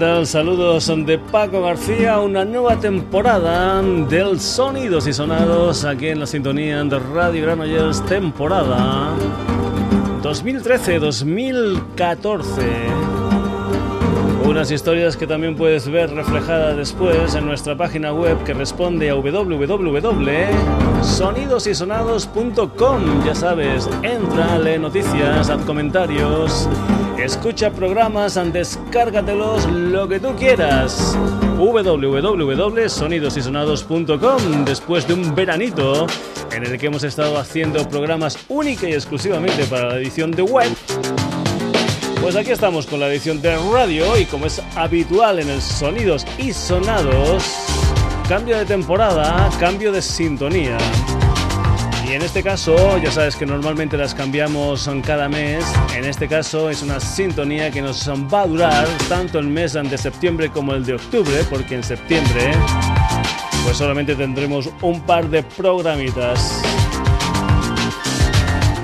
tal? Saludos de Paco García, una nueva temporada del Sonidos y Sonados aquí en la sintonía de Radio Granollers, temporada 2013-2014. Unas historias que también puedes ver reflejadas después en nuestra página web que responde a www.sonidosysonados.com. Ya sabes, entra, lee noticias, haz comentarios Escucha programas, descárgatelos, lo que tú quieras. www.sonidosysonados.com Después de un veranito en el que hemos estado haciendo programas única y exclusivamente para la edición de web, pues aquí estamos con la edición de radio y como es habitual en el Sonidos y Sonados, cambio de temporada, cambio de sintonía. Y en este caso, ya sabes que normalmente las cambiamos cada mes. En este caso es una sintonía que nos va a durar tanto el mes de septiembre como el de octubre, porque en septiembre pues solamente tendremos un par de programitas.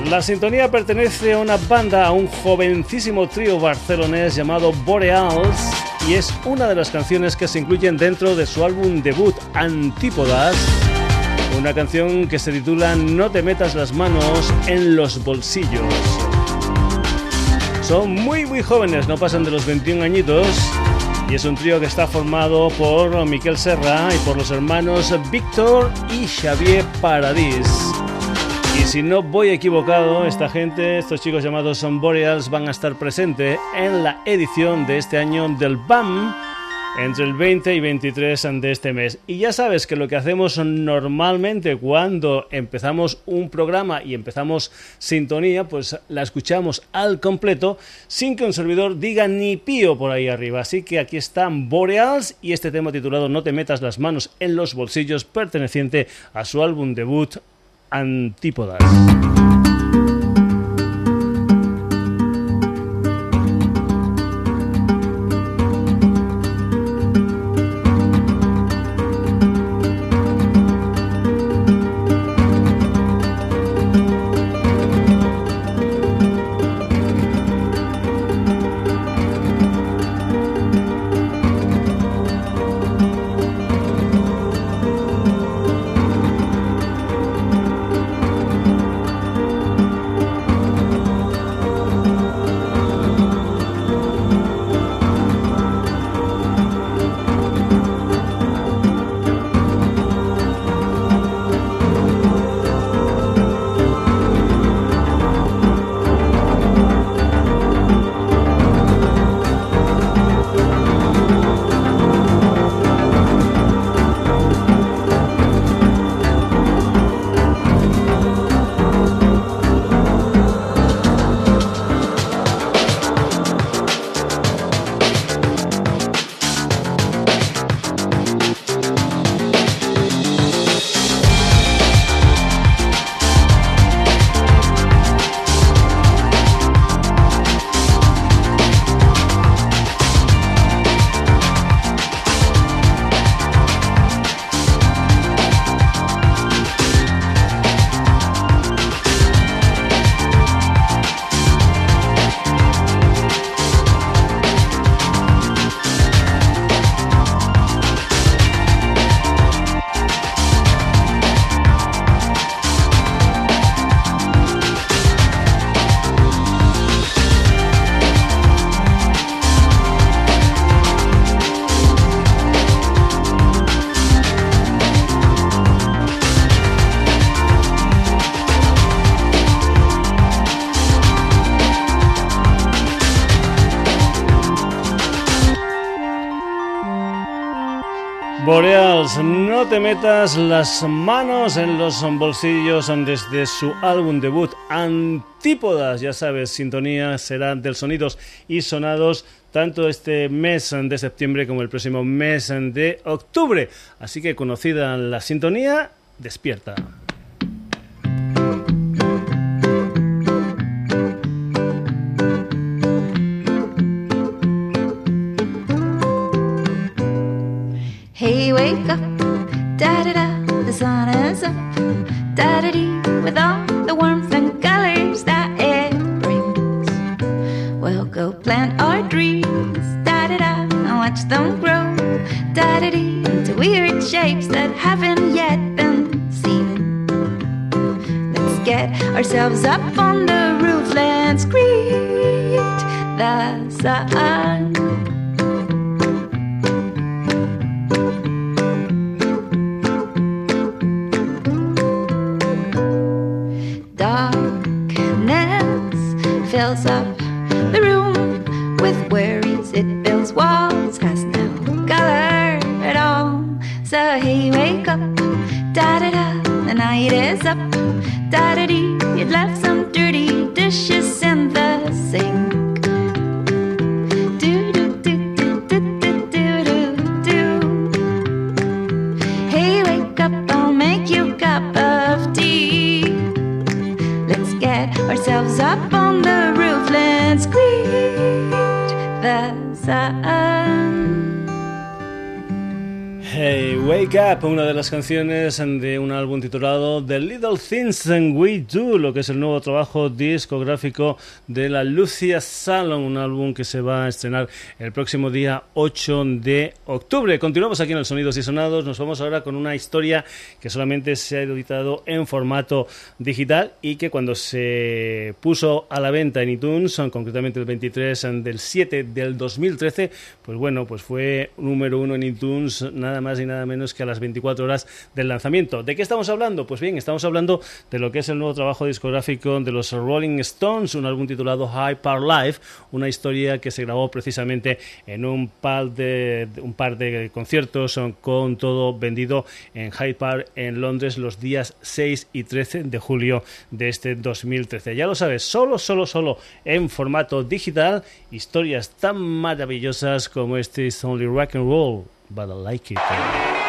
La sintonía pertenece a una banda, a un jovencísimo trío barcelonés llamado Boreals y es una de las canciones que se incluyen dentro de su álbum debut Antípodas una canción que se titula No te metas las manos en los bolsillos. Son muy muy jóvenes, no pasan de los 21 añitos. Y es un trío que está formado por Miquel Serra y por los hermanos Víctor y Xavier Paradis. Y si no voy equivocado, esta gente, estos chicos llamados Son Boreals, van a estar presentes en la edición de este año del BAM entre el 20 y 23 de este mes. Y ya sabes que lo que hacemos normalmente cuando empezamos un programa y empezamos sintonía, pues la escuchamos al completo sin que un servidor diga ni pío por ahí arriba. Así que aquí están Boreals y este tema titulado No te metas las manos en los bolsillos perteneciente a su álbum debut Antípodas. Te metas las manos en los bolsillos desde su álbum debut Antípodas. Ya sabes, sintonía será del sonidos y sonados tanto este mes de septiembre como el próximo mes de octubre. Así que conocida la sintonía, despierta. that canciones de un álbum titulado The Little Things We Do, lo que es el nuevo trabajo discográfico de la Lucia Salon, un álbum que se va a estrenar el próximo día 8 de octubre. Continuamos aquí en el Sonidos y Sonados, nos vamos ahora con una historia que solamente se ha editado en formato digital y que cuando se puso a la venta en iTunes, concretamente el 23 del 7 del 2013, pues bueno, pues fue número uno en iTunes, nada más y nada menos que a las 24 horas del lanzamiento. ¿De qué estamos hablando? Pues bien, estamos hablando de lo que es el nuevo trabajo discográfico de los Rolling Stones, un álbum titulado High Power Life, una historia que se grabó precisamente en un par de, un par de conciertos con todo vendido en Hyde Park en Londres los días 6 y 13 de julio de este 2013. Ya lo sabes, solo, solo, solo en formato digital, historias tan maravillosas como este Is Only Rock and Roll but I like it.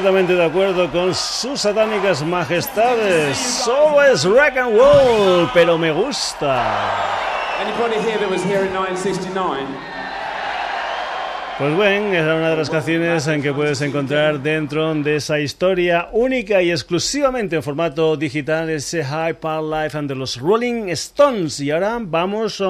Completamente de acuerdo con sus satánicas majestades. Solo es rock and roll, pero me gusta. Pues bueno, es una de las canciones en que puedes encontrar dentro de esa historia única y exclusivamente en formato digital, ese High Power Life and de los Rolling Stones. Y ahora vamos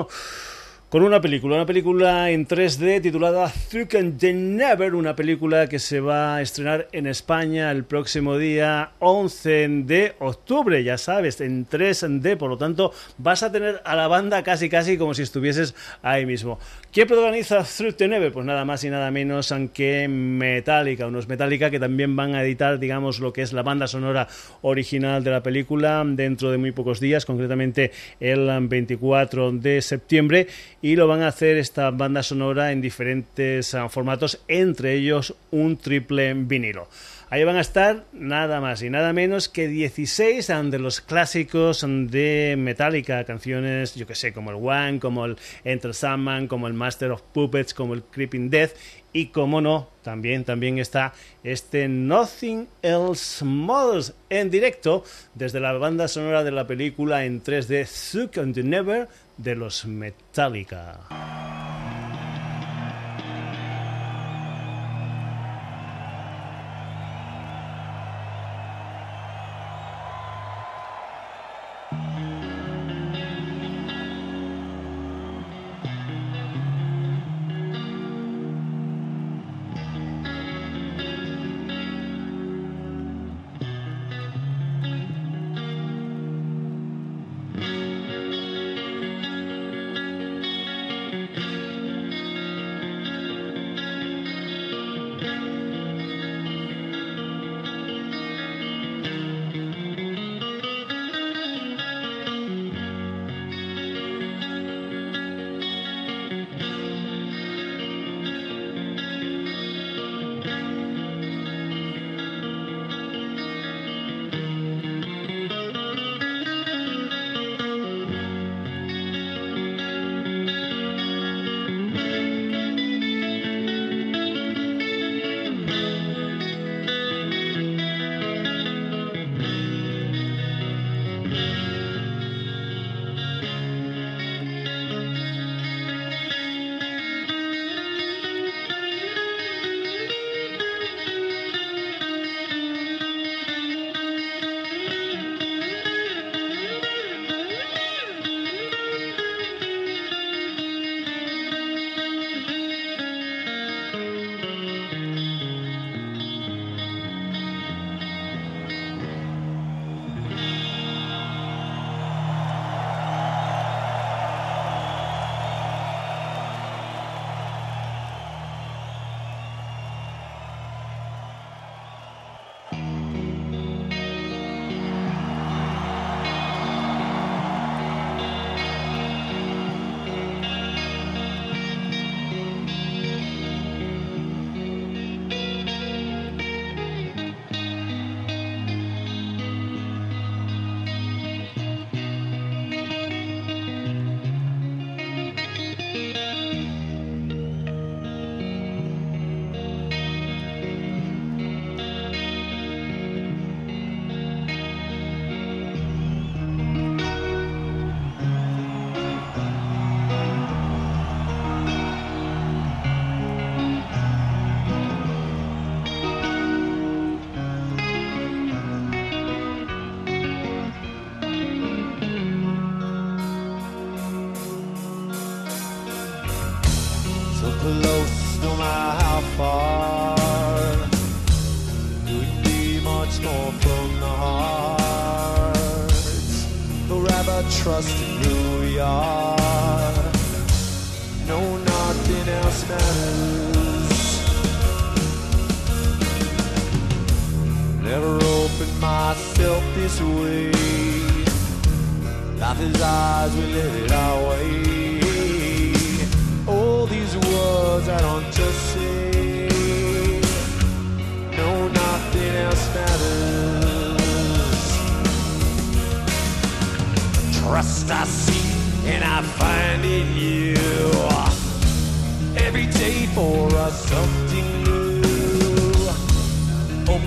con una película, una película en 3D titulada Through and the Never, una película que se va a estrenar en España el próximo día 11 de octubre, ya sabes, en 3D, por lo tanto vas a tener a la banda casi casi como si estuvieses ahí mismo. ¿Quién protagoniza Through the Never? Pues nada más y nada menos que Metallica, unos Metallica que también van a editar, digamos, lo que es la banda sonora original de la película dentro de muy pocos días, concretamente el 24 de septiembre y lo van a hacer esta banda sonora en diferentes ah, formatos, entre ellos un triple vinilo. Ahí van a estar nada más y nada menos que 16 de los clásicos de Metallica, canciones, yo que sé, como el One, como el Enter Sandman, como el Master of Puppets, como el Creeping Death y como no, también, también está este Nothing Else Matters en directo desde la banda sonora de la película en 3D Suck and Never de los Metallica.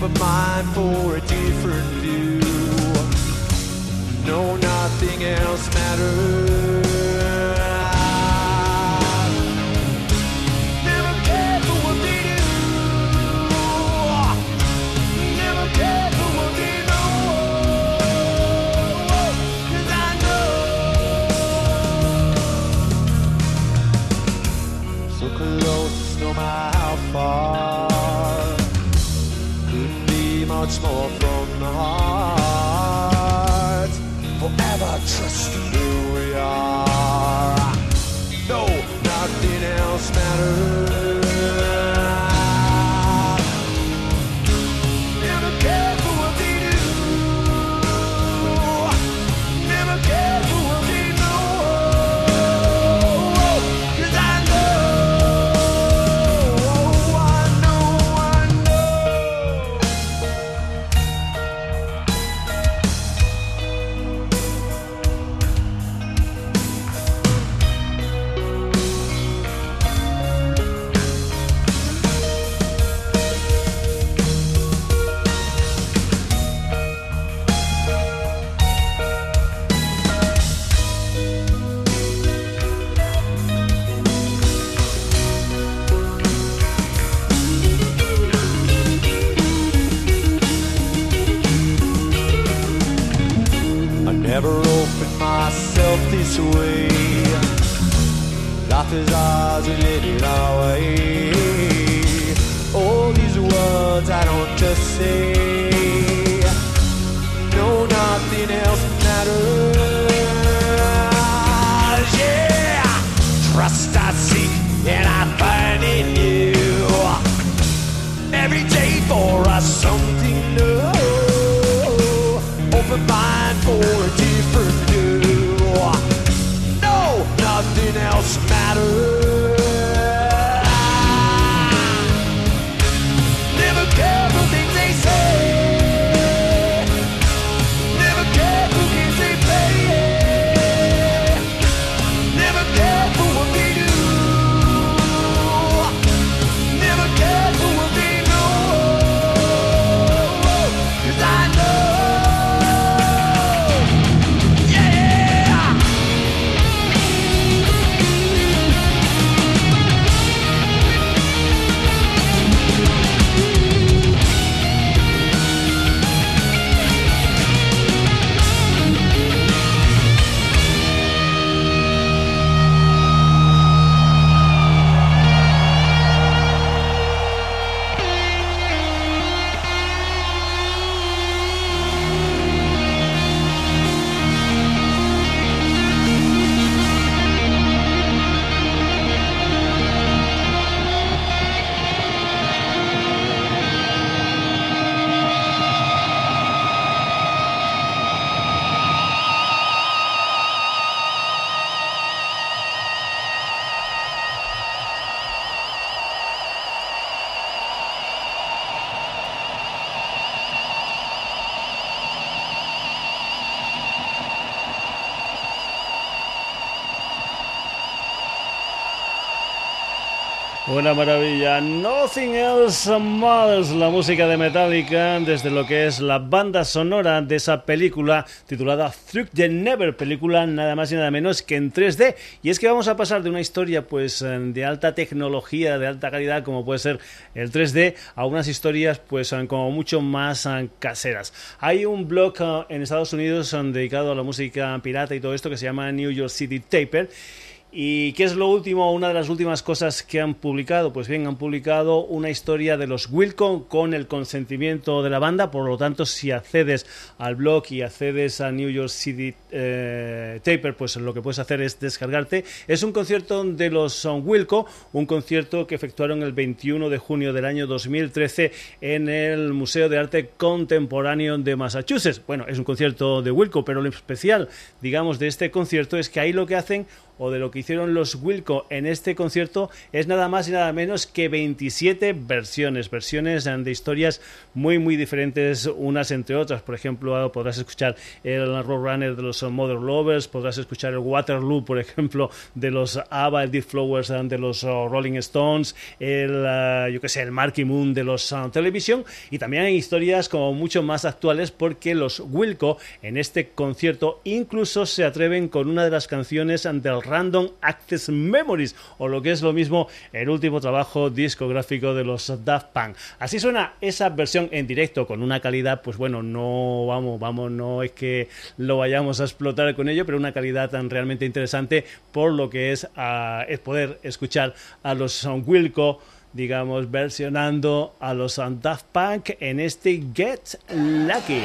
Open mind for a different view. No, nothing else matters. cause I Maravilla. Nothing Else Matters, la música de Metallica desde lo que es la banda sonora de esa película titulada Through the Never, película nada más y nada menos que en 3D. Y es que vamos a pasar de una historia pues de alta tecnología, de alta calidad como puede ser el 3D, a unas historias pues como mucho más caseras. Hay un blog eh, en Estados Unidos dedicado a la música pirata y todo esto que se llama New York City Taper ¿Y qué es lo último, una de las últimas cosas que han publicado? Pues bien, han publicado una historia de los Wilco con el consentimiento de la banda, por lo tanto, si accedes al blog y accedes a New York City eh, Taper, pues lo que puedes hacer es descargarte. Es un concierto de los Wilco, un concierto que efectuaron el 21 de junio del año 2013 en el Museo de Arte Contemporáneo de Massachusetts. Bueno, es un concierto de Wilco, pero lo especial, digamos, de este concierto es que ahí lo que hacen o de lo que hicieron los Wilco en este concierto es nada más y nada menos que 27 versiones, versiones de historias muy muy diferentes unas entre otras. Por ejemplo, podrás escuchar el Roadrunner de los Mother Lovers, podrás escuchar el Waterloo, por ejemplo, de los ABBA, el Deep Flowers de los uh, Rolling Stones, el uh, yo que sé, el Marky Moon de los Television y también hay historias como mucho más actuales porque los Wilco en este concierto incluso se atreven con una de las canciones del Random Access Memories o lo que es lo mismo el último trabajo discográfico de los Daft Punk. Así suena esa versión en directo con una calidad, pues bueno, no vamos, vamos, no es que lo vayamos a explotar con ello, pero una calidad tan realmente interesante por lo que es, poder escuchar a los Wilco digamos, versionando a los Daft Punk en este Get Lucky.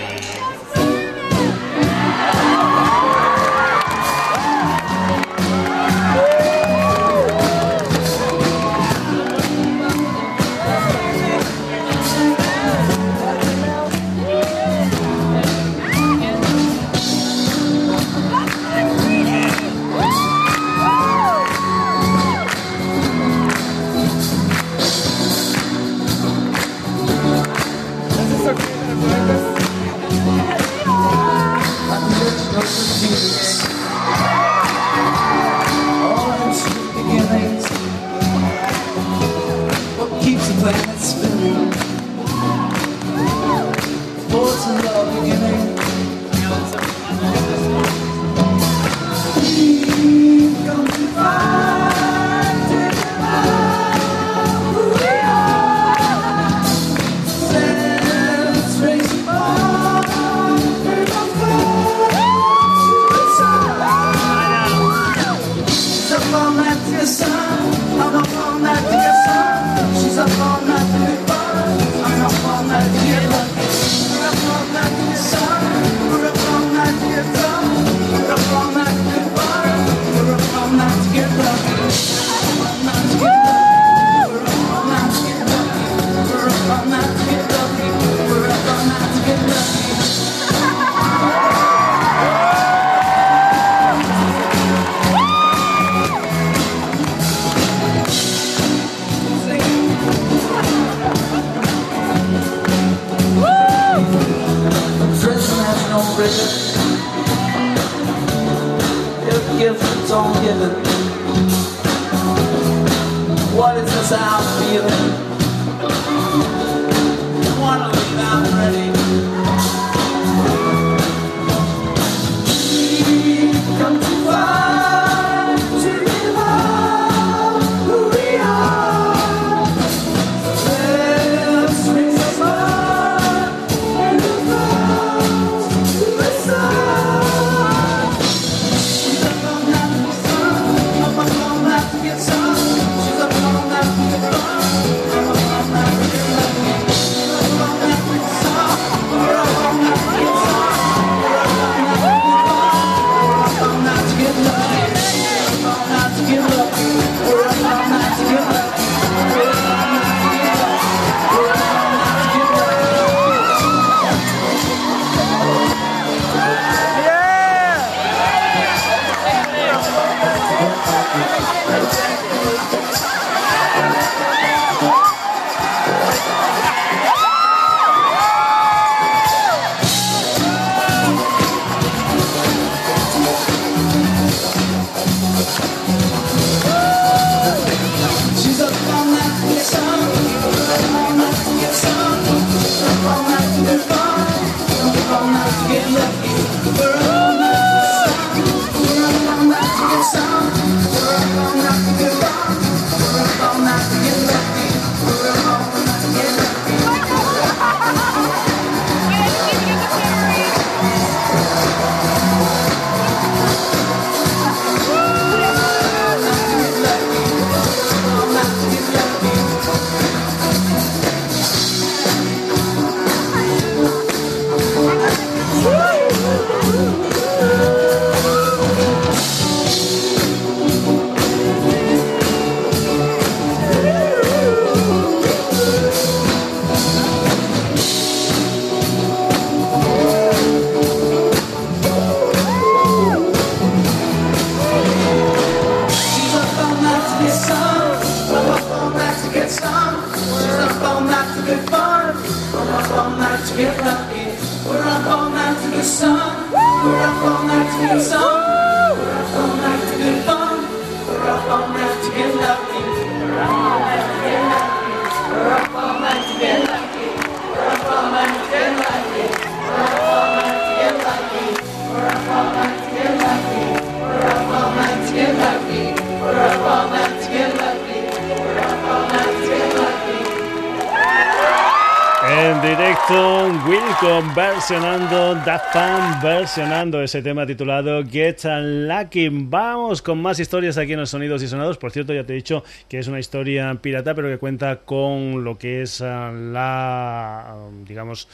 Versionando ese tema titulado Get Lucky. Vamos con más historias aquí en los Sonidos y Sonados. Por cierto, ya te he dicho que es una historia pirata, pero que cuenta con lo que es ah, la, digamos,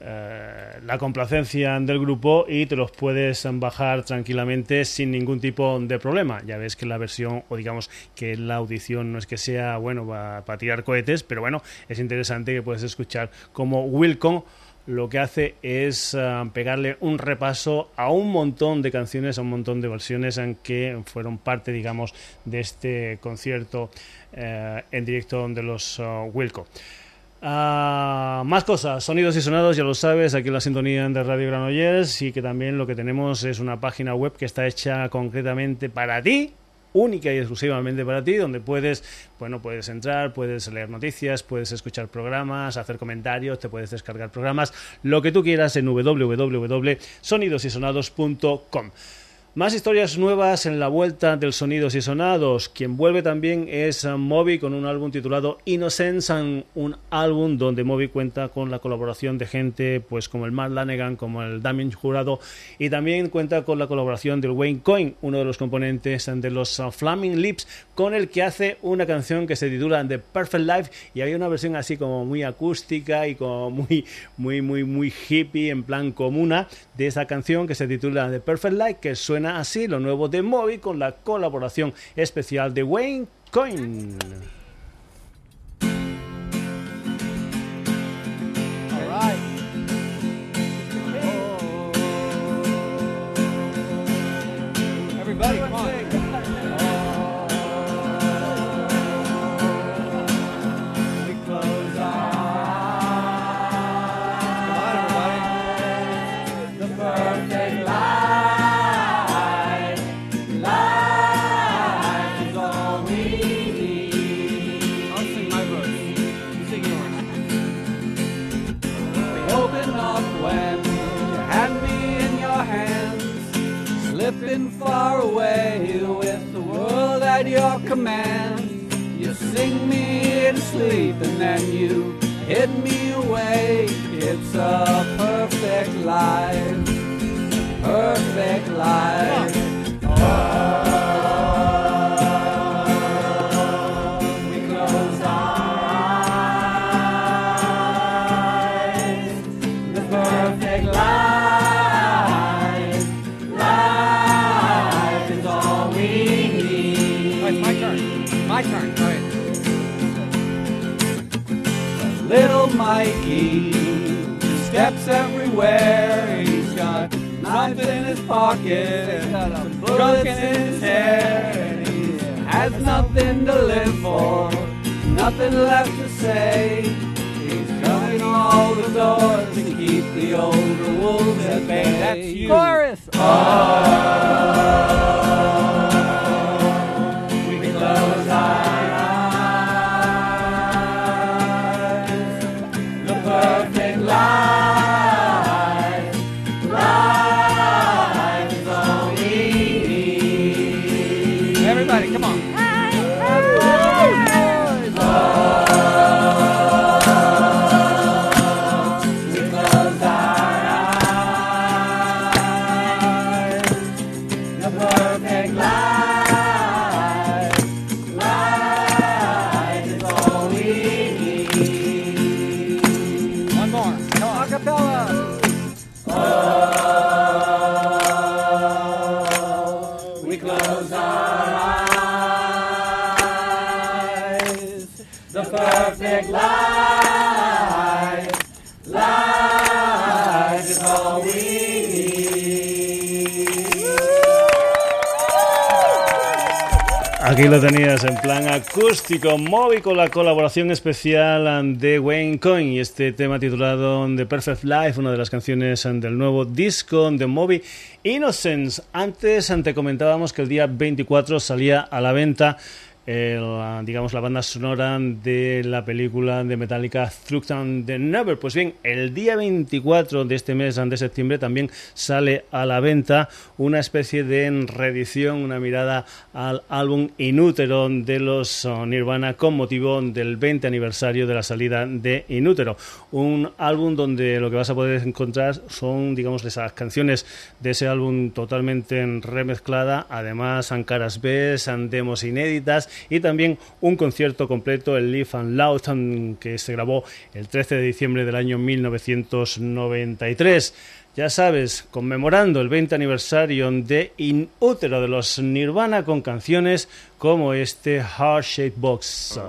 eh, la complacencia del grupo y te los puedes bajar tranquilamente sin ningún tipo de problema. Ya ves que la versión, o digamos que la audición no es que sea, bueno, para tirar cohetes, pero bueno, es interesante que puedes escuchar como Wilcom lo que hace es uh, pegarle un repaso a un montón de canciones, a un montón de versiones en que fueron parte, digamos, de este concierto uh, en directo de los uh, Wilco. Uh, más cosas, sonidos y sonados, ya lo sabes, aquí en la sintonía de Radio Granollers y que también lo que tenemos es una página web que está hecha concretamente para ti, única y exclusivamente para ti, donde puedes, bueno, puedes entrar, puedes leer noticias, puedes escuchar programas, hacer comentarios, te puedes descargar programas, lo que tú quieras en www.sonidosysonados.com. Más historias nuevas en la vuelta del Sonidos y Sonados. Quien vuelve también es Moby con un álbum titulado Innocence, un álbum donde Moby cuenta con la colaboración de gente pues como el Matt Lanegan, como el Damien Jurado y también cuenta con la colaboración del Wayne Coyne, uno de los componentes de los Flaming Lips, con el que hace una canción que se titula The Perfect Life y hay una versión así como muy acústica y como muy muy muy muy hippie en plan comuna de esa canción que se titula The Perfect Life que suena así lo nuevo de Moby con la colaboración especial de Wayne Coyne. Command. You sing me to sleep and then you hit me away. It's a perfect life, perfect life. Oh, Little Mikey steps everywhere. He's got knives in his pocket, bullets in his hair, and he has nothing to live for, nothing left to say. He's shutting all the doors to keep the older wolves at bay. That's you. Chorus. we Aquí lo tenías en plan acústico, móvil con la colaboración especial de Wayne Coyne y este tema titulado The Perfect Life, una de las canciones del nuevo disco de Moby Innocence. Antes te comentábamos que el día 24 salía a la venta el, digamos, la banda sonora de la película de Metallica Through the Never. Pues bien, el día 24 de este mes de septiembre también sale a la venta una especie de reedición, una mirada al álbum Inútero de los oh, Nirvana con motivo del 20 aniversario de la salida de Inútero. Un álbum donde lo que vas a poder encontrar son, digamos, esas canciones de ese álbum totalmente remezclada, además caras B, demos inéditas y también un concierto completo, el Live and Loud, que se grabó el 13 de diciembre del año 1993. Ya sabes, conmemorando el 20 aniversario de In Utero de los Nirvana con canciones como este Heart Shape Box.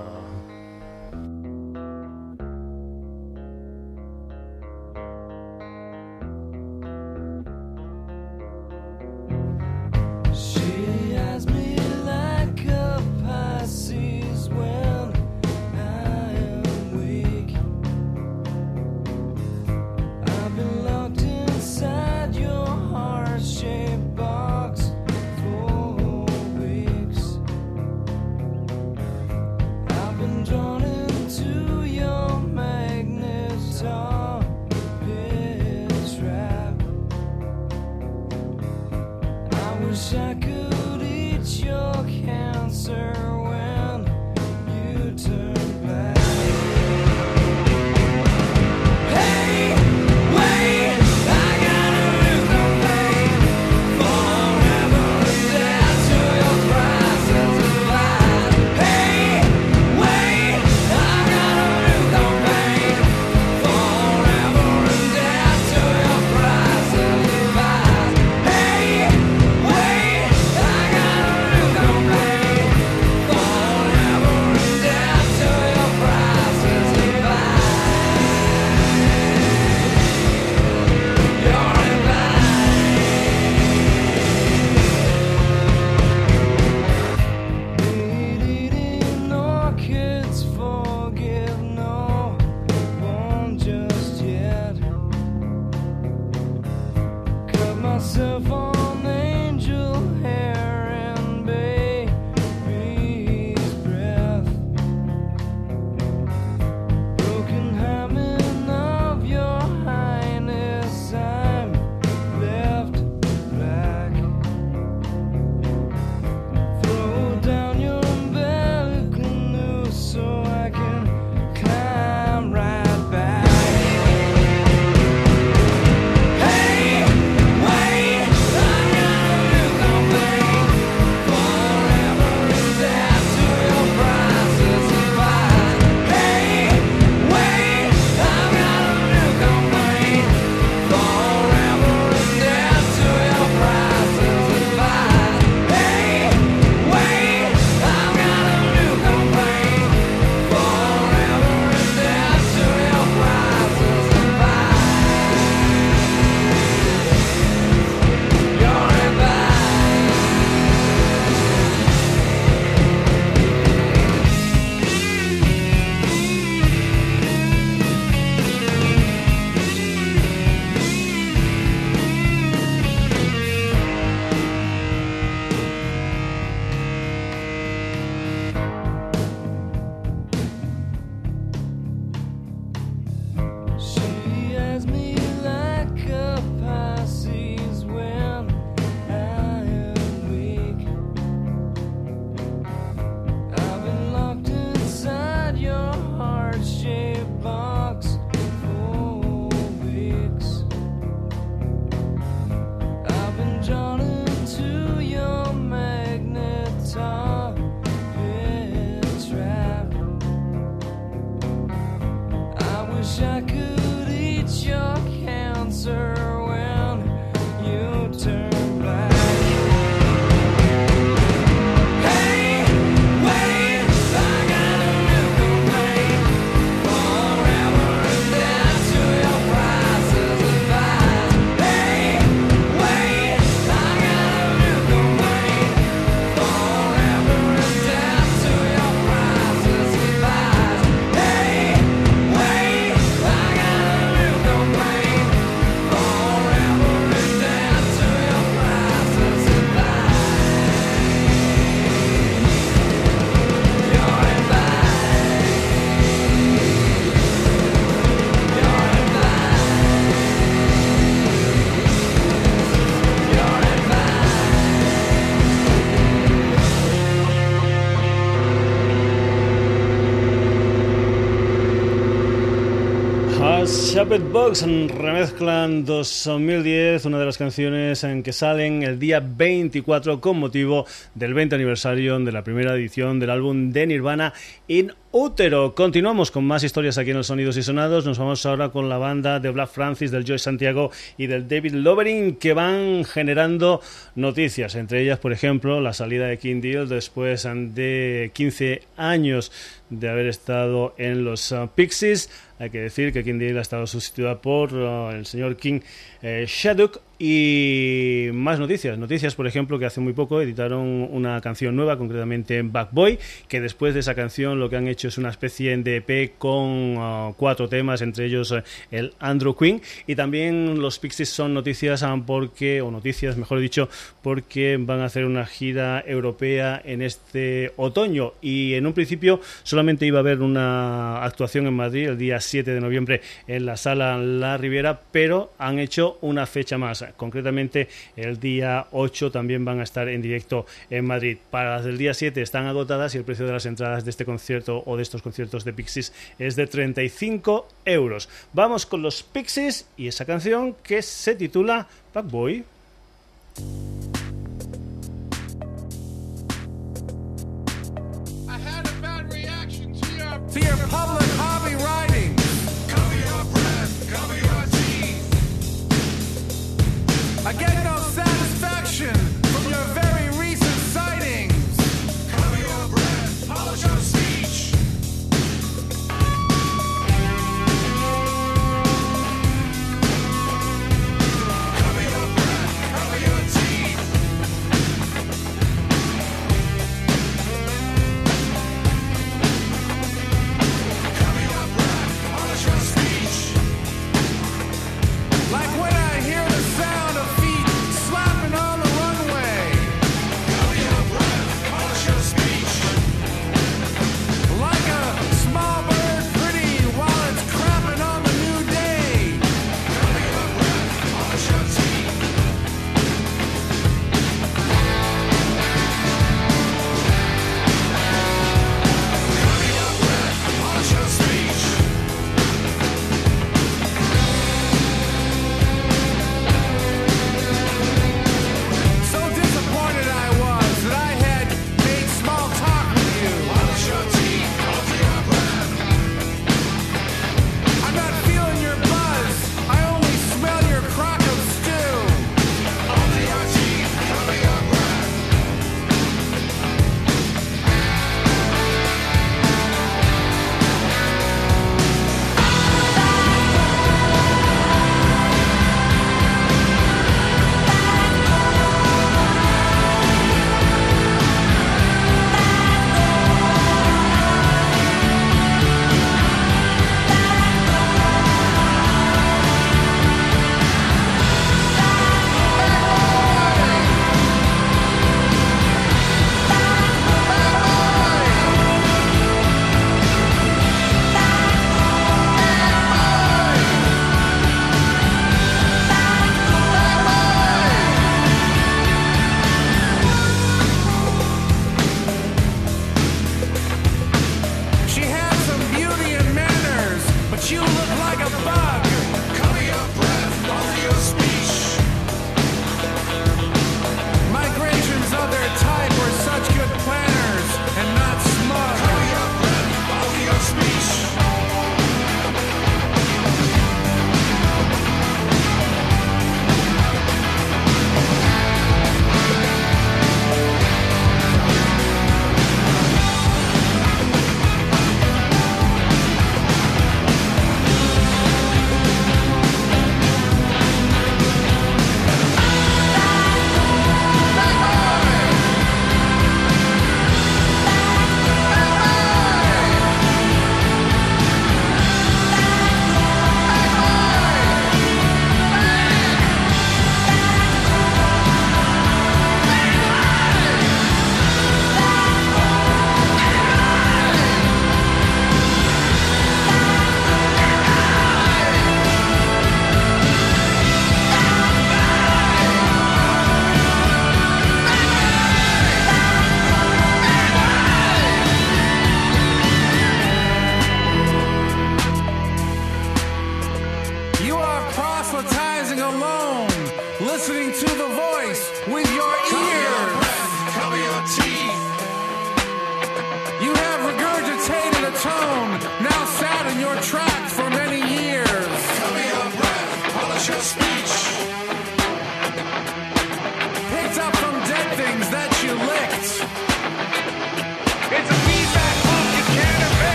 Chapet Box remezclan 2010, una de las canciones en que salen el día 24 con motivo del 20 aniversario de la primera edición del álbum de Nirvana In Útero. Continuamos con más historias aquí en los Sonidos y Sonados. Nos vamos ahora con la banda de Black Francis, del Joy Santiago y del David Lovering que van generando noticias. Entre ellas, por ejemplo, la salida de King Deal después de 15 años de haber estado en los uh, Pixies. Hay que decir que King Deal ha estado sustituida por uh, el señor King eh, Shaduk y más noticias. Noticias, por ejemplo, que hace muy poco editaron una canción nueva, concretamente en Backboy, que después de esa canción lo que han hecho es una especie de EP con uh, cuatro temas, entre ellos uh, el Andrew Queen. Y también los Pixies son noticias um, porque, o noticias, mejor dicho, porque van a hacer una gira europea en este otoño. Y en un principio solamente iba a haber una actuación en Madrid el día 7 de noviembre en la sala La Riviera, pero han hecho una fecha más concretamente el día 8 también van a estar en directo en Madrid. Para las del día 7 están agotadas y el precio de las entradas de este concierto o de estos conciertos de Pixies es de 35 euros. Vamos con los Pixies y esa canción que se titula Bad Boy. I get no satisfaction.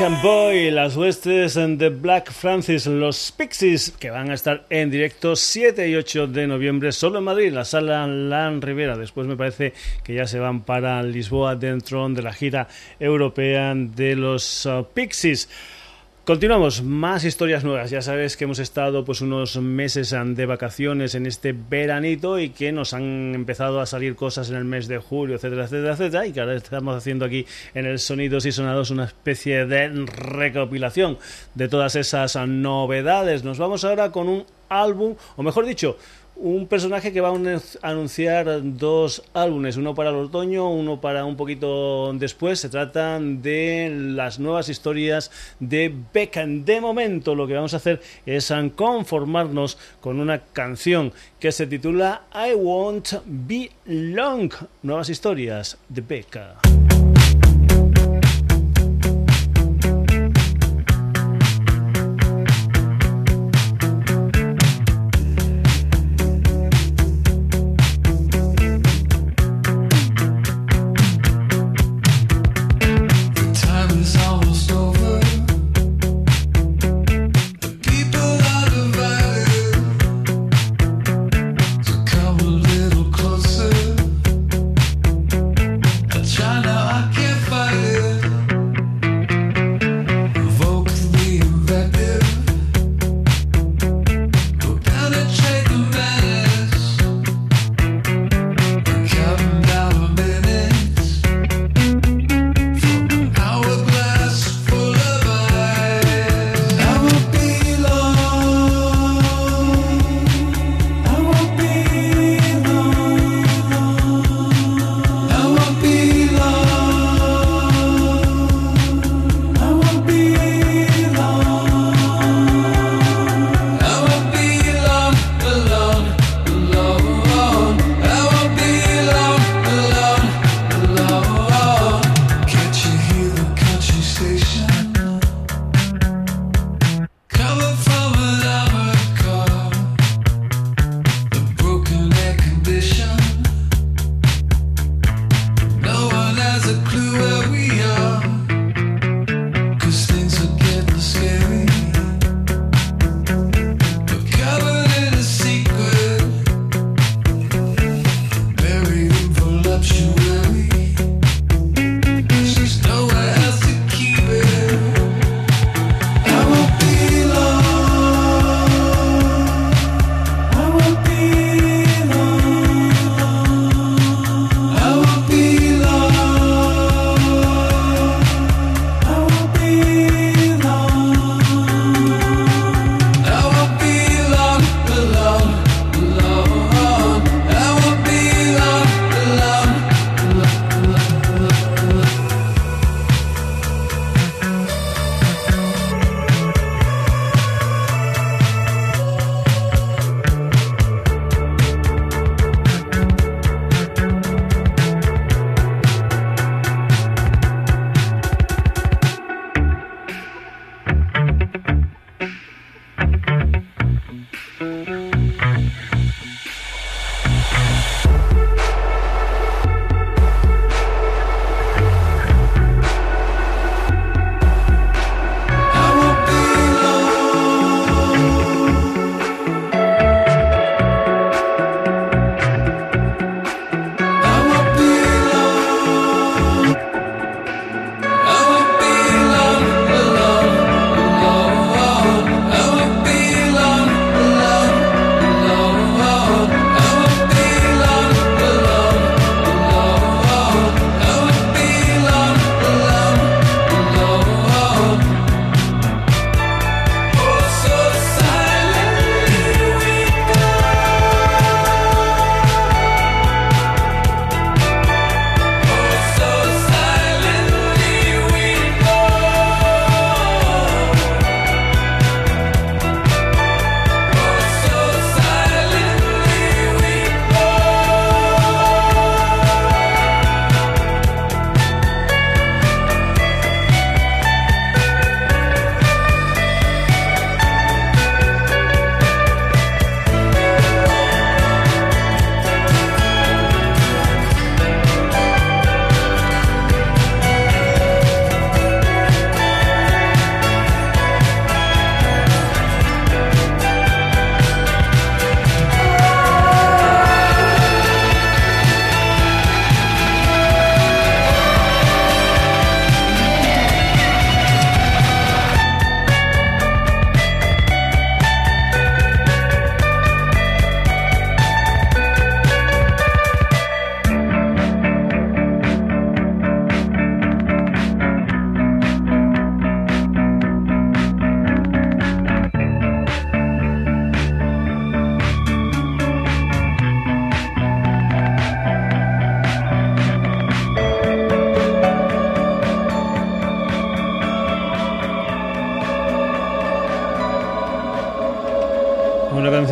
And Boy, las huestes de Black Francis, los Pixies, que van a estar en directo 7 y 8 de noviembre solo en Madrid, la sala Lan Rivera. Después me parece que ya se van para Lisboa dentro de la gira europea de los uh, Pixies. Continuamos, más historias nuevas. Ya sabes que hemos estado pues unos meses de vacaciones en este veranito y que nos han empezado a salir cosas en el mes de julio, etcétera, etcétera, etcétera, y que ahora estamos haciendo aquí en el Sonidos y Sonados una especie de recopilación de todas esas novedades. Nos vamos ahora con un álbum, o mejor dicho, un personaje que va a anunciar dos álbumes, uno para el otoño, uno para un poquito después. Se tratan de las nuevas historias de Becca. De momento lo que vamos a hacer es conformarnos con una canción que se titula I Won't Be Long. Nuevas historias de Becca.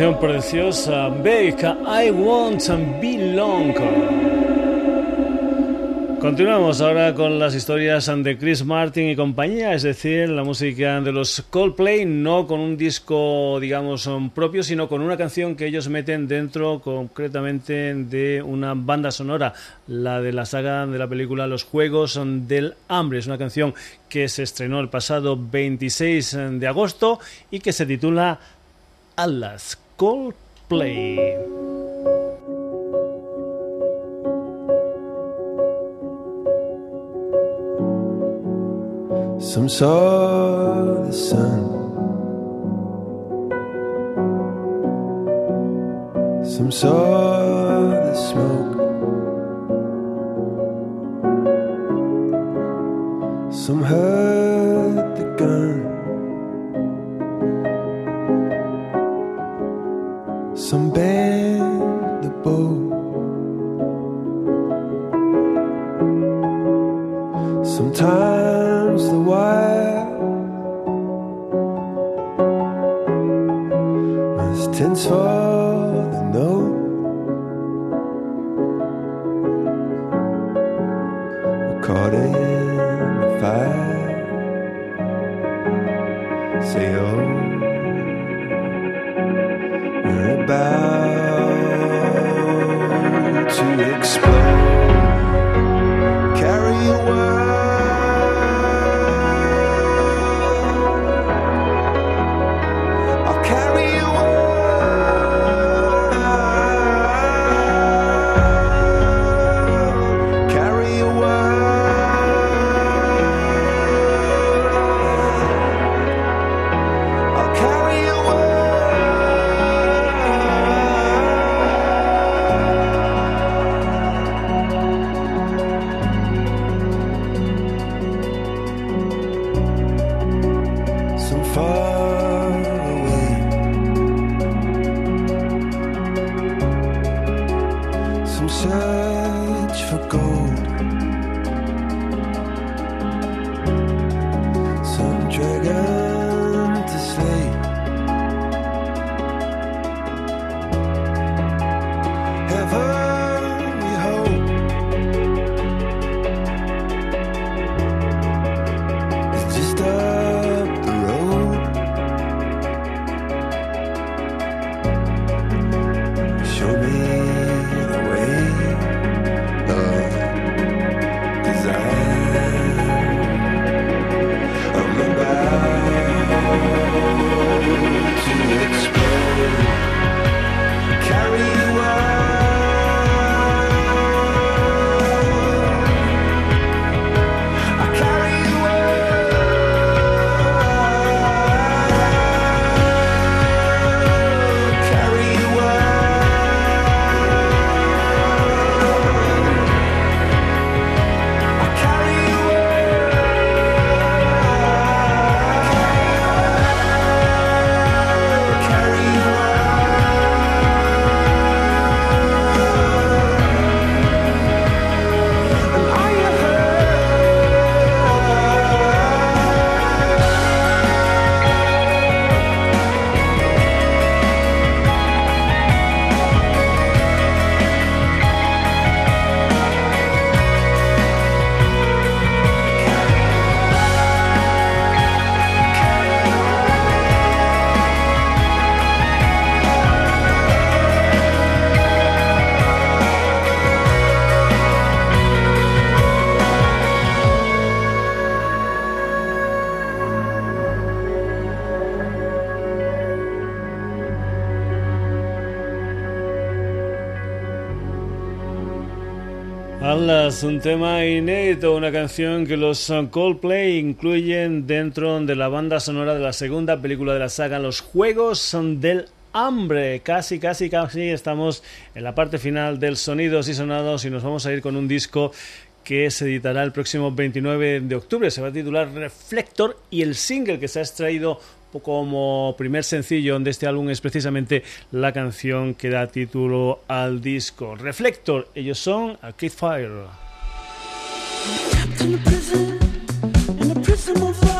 Preciosa Bake I Want to Belong. Continuamos ahora con las historias de Chris Martin y compañía, es decir, la música de los Coldplay, no con un disco, digamos, propio, sino con una canción que ellos meten dentro concretamente de una banda sonora, la de la saga de la película Los Juegos del Hambre. Es una canción que se estrenó el pasado 26 de agosto y que se titula Atlas. Coldplay. Some saw the sun, some saw the smoke, some heard Some bend the bow. Sometimes the wire must tense for the no. Caught in the fire. Say oh. Atlas, un tema inédito, una canción que los Coldplay incluyen dentro de la banda sonora de la segunda película de la saga, Los Juegos del Hambre. Casi, casi, casi estamos en la parte final del Sonidos y Sonados y nos vamos a ir con un disco que se editará el próximo 29 de octubre. Se va a titular Reflector y el single que se ha extraído como primer sencillo de este álbum es precisamente la canción que da título al disco. Reflector, ellos son Arcade Fire. In a prison, in a prison of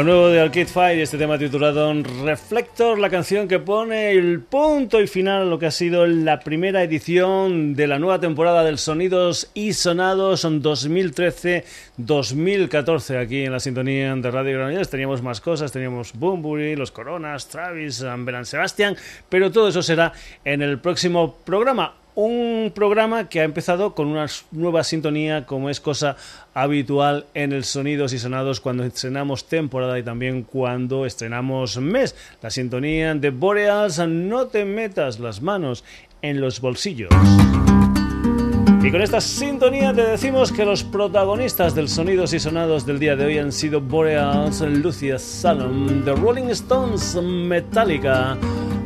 Lo nuevo de Arcade Fire, este tema titulado Reflector, la canción que pone el punto y final a lo que ha sido la primera edición de la nueva temporada del Sonidos y Sonados 2013-2014 aquí en la sintonía de Radio Granollers. Teníamos más cosas, teníamos Boombury, Los Coronas, Travis, Belan Sebastián, pero todo eso será en el próximo programa un programa que ha empezado con una nueva sintonía como es cosa habitual en el Sonidos y Sonados cuando estrenamos temporada y también cuando estrenamos mes. La sintonía de Boreals, no te metas las manos en los bolsillos. Y con esta sintonía te decimos que los protagonistas del Sonidos y Sonados del día de hoy han sido Boreals, Lucia Salom, The Rolling Stones, Metallica,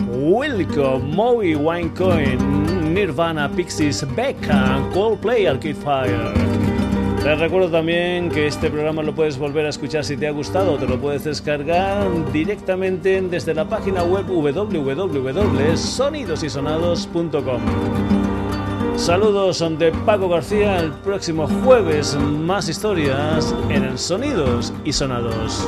Wilco, Moe Winecoin, Nirvana, Pixies, Becca, Coldplay, Arcade Fire. Te recuerdo también que este programa lo puedes volver a escuchar si te ha gustado, te lo puedes descargar directamente desde la página web www.sonidosysonados.com. Saludos de Paco García, el próximo jueves más historias en Sonidos y Sonados.